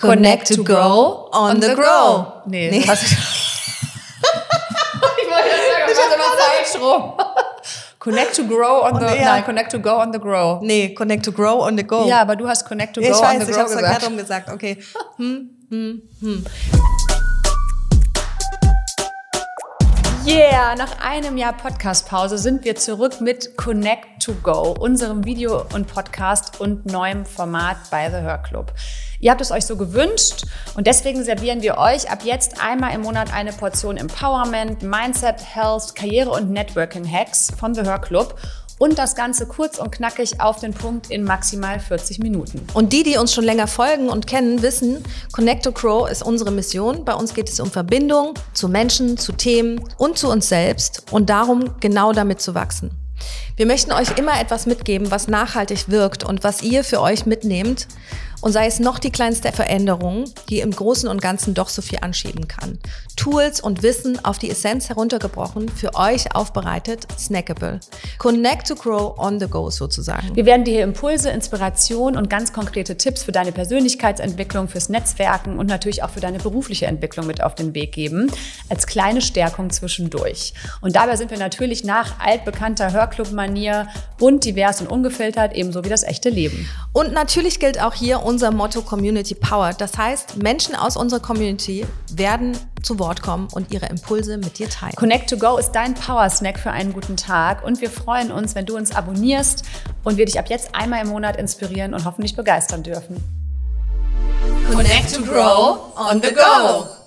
Connect to go on the grow. Nee, Nee. das hast ich wollte sagen, das falsch rum. Connect to grow on the, ja. nein, connect to go on the grow. Nee, Connect to Grow on the Go. Ja, aber du hast connect to Ja, go ich on weiß, the ich grow habe es verkehrt gesagt. rum gesagt. Okay. Yeah, nach einem Jahr Podcast-Pause sind wir zurück mit Connect to Go, unserem Video- und Podcast und neuem Format bei The Hör Club. Ihr habt es euch so gewünscht und deswegen servieren wir euch ab jetzt einmal im Monat eine Portion Empowerment, Mindset, Health, Karriere und Networking-Hacks von The Hör Club und das Ganze kurz und knackig auf den Punkt in maximal 40 Minuten. Und die, die uns schon länger folgen und kennen, wissen, Connect to Grow ist unsere Mission. Bei uns geht es um Verbindung zu Menschen, zu Themen und zu uns selbst und darum, genau damit zu wachsen. Wir möchten euch immer etwas mitgeben, was nachhaltig wirkt und was ihr für euch mitnehmt. Und sei es noch die kleinste Veränderung, die im Großen und Ganzen doch so viel anschieben kann. Tools und Wissen auf die Essenz heruntergebrochen, für euch aufbereitet, snackable. Connect to Grow on the go sozusagen. Wir werden dir hier Impulse, Inspiration und ganz konkrete Tipps für deine Persönlichkeitsentwicklung, fürs Netzwerken und natürlich auch für deine berufliche Entwicklung mit auf den Weg geben, als kleine Stärkung zwischendurch. Und dabei sind wir natürlich nach altbekannter Hörclub-Manier bunt, divers und ungefiltert, ebenso wie das echte Leben. Und natürlich gilt auch hier unser Motto Community Power. Das heißt, Menschen aus unserer Community werden zu Wort kommen und ihre Impulse mit dir teilen. Connect to Go ist dein Power-Snack für einen guten Tag und wir freuen uns, wenn du uns abonnierst und wir dich ab jetzt einmal im Monat inspirieren und hoffentlich begeistern dürfen. Connect to Grow on the Go.